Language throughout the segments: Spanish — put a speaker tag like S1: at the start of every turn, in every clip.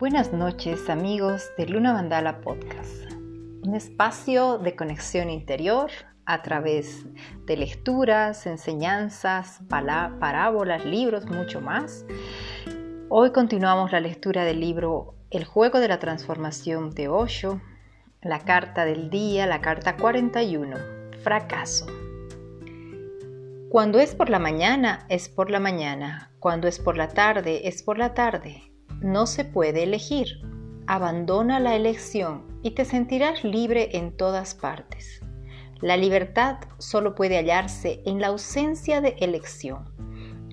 S1: Buenas noches amigos de Luna Mandala Podcast, un espacio de conexión interior a través de lecturas, enseñanzas, parábolas, libros, mucho más. Hoy continuamos la lectura del libro El juego de la transformación de Osho, la carta del día, la carta 41, fracaso. Cuando es por la mañana, es por la mañana. Cuando es por la tarde, es por la tarde no se puede elegir. Abandona la elección y te sentirás libre en todas partes. La libertad solo puede hallarse en la ausencia de elección.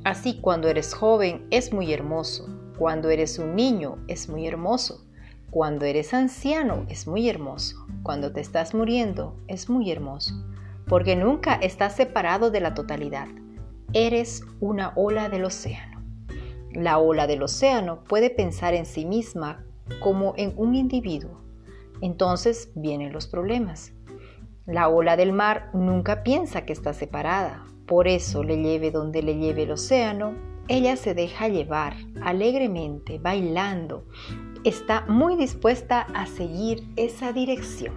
S1: Así cuando eres joven es muy hermoso, cuando eres un niño es muy hermoso, cuando eres anciano es muy hermoso, cuando te estás muriendo es muy hermoso, porque nunca estás separado de la totalidad. Eres una ola del océano. La ola del océano puede pensar en sí misma como en un individuo. Entonces vienen los problemas. La ola del mar nunca piensa que está separada. Por eso le lleve donde le lleve el océano, ella se deja llevar alegremente, bailando. Está muy dispuesta a seguir esa dirección.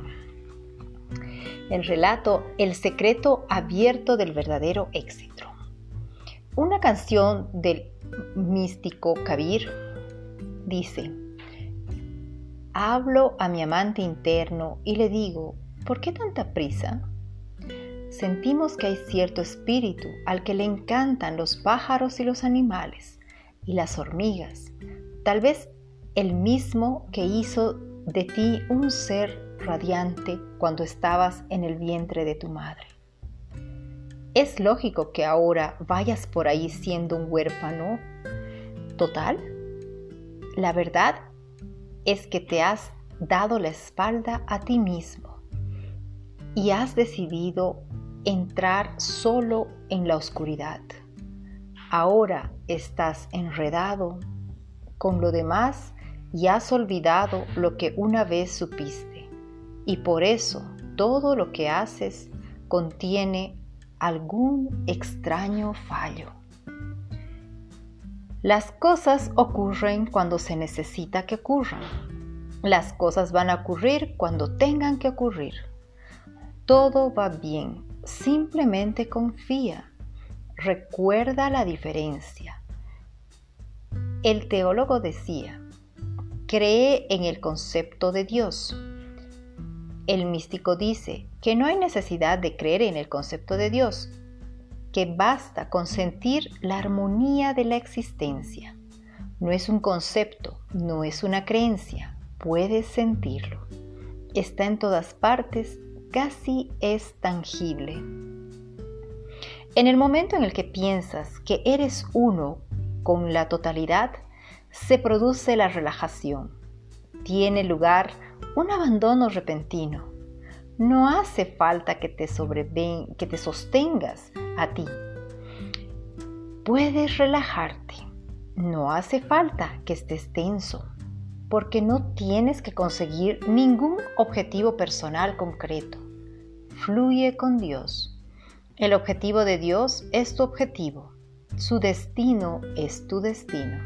S1: El relato El secreto abierto del verdadero éxito. Una canción del místico Kabir dice, hablo a mi amante interno y le digo, ¿por qué tanta prisa? Sentimos que hay cierto espíritu al que le encantan los pájaros y los animales y las hormigas, tal vez el mismo que hizo de ti un ser radiante cuando estabas en el vientre de tu madre. Es lógico que ahora vayas por ahí siendo un huérfano total. La verdad es que te has dado la espalda a ti mismo y has decidido entrar solo en la oscuridad. Ahora estás enredado con lo demás y has olvidado lo que una vez supiste. Y por eso todo lo que haces contiene algún extraño fallo. Las cosas ocurren cuando se necesita que ocurran. Las cosas van a ocurrir cuando tengan que ocurrir. Todo va bien, simplemente confía. Recuerda la diferencia. El teólogo decía, cree en el concepto de Dios el místico dice que no hay necesidad de creer en el concepto de Dios, que basta con sentir la armonía de la existencia. No es un concepto, no es una creencia, puedes sentirlo. Está en todas partes, casi es tangible. En el momento en el que piensas que eres uno con la totalidad, se produce la relajación. Tiene lugar un abandono repentino. No hace falta que te, sostengas a ti. Puedes relajarte. No hace falta que estés tenso, porque no tienes que conseguir ningún objetivo personal concreto. Fluye con Dios. El objetivo de Dios es tu objetivo. Su destino es tu destino.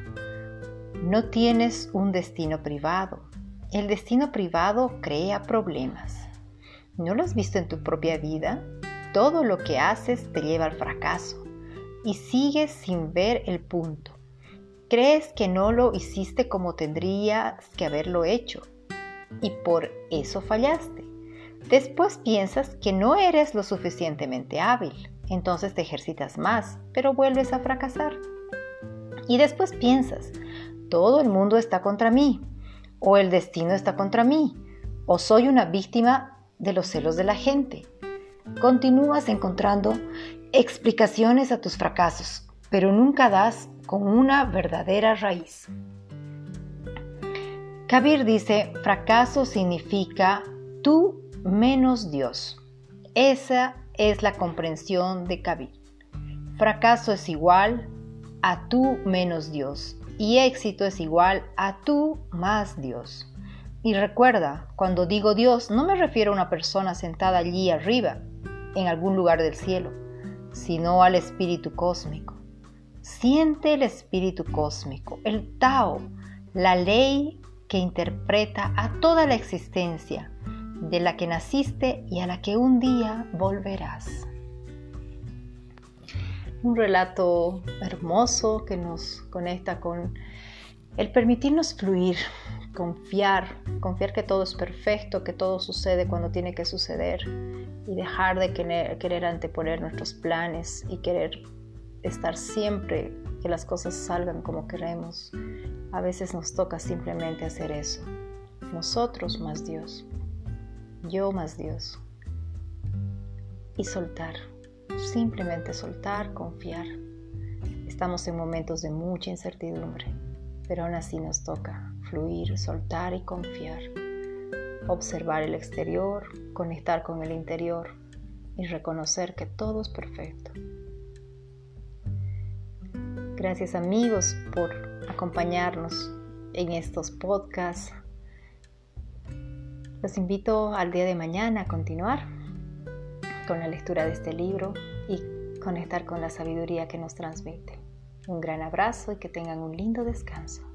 S1: No tienes un destino privado, el destino privado crea problemas. ¿No lo has visto en tu propia vida? Todo lo que haces te lleva al fracaso y sigues sin ver el punto. Crees que no lo hiciste como tendrías que haberlo hecho y por eso fallaste. Después piensas que no eres lo suficientemente hábil, entonces te ejercitas más, pero vuelves a fracasar. Y después piensas, todo el mundo está contra mí, o el destino está contra mí, o soy una víctima de los celos de la gente. Continúas encontrando explicaciones a tus fracasos, pero nunca das con una verdadera raíz. Kabir dice, fracaso significa tú menos Dios. Esa es la comprensión de Kabir. Fracaso es igual a tú menos Dios y éxito es igual a tú más Dios. Y recuerda, cuando digo Dios, no me refiero a una persona sentada allí arriba, en algún lugar del cielo, sino al espíritu cósmico. Siente el espíritu cósmico, el Tao, la ley que interpreta a toda la existencia de la que naciste y a la que un día volverás. Un relato hermoso que nos conecta con el permitirnos fluir, confiar, confiar que todo es perfecto, que todo sucede cuando tiene que suceder y dejar de querer, querer anteponer nuestros planes y querer estar siempre que las cosas salgan como queremos. A veces nos toca simplemente hacer eso. Nosotros más Dios. Yo más Dios. Y soltar. Simplemente soltar, confiar. Estamos en momentos de mucha incertidumbre, pero aún así nos toca fluir, soltar y confiar. Observar el exterior, conectar con el interior y reconocer que todo es perfecto. Gracias amigos por acompañarnos en estos podcasts. Los invito al día de mañana a continuar con la lectura de este libro y conectar con la sabiduría que nos transmite. Un gran abrazo y que tengan un lindo descanso.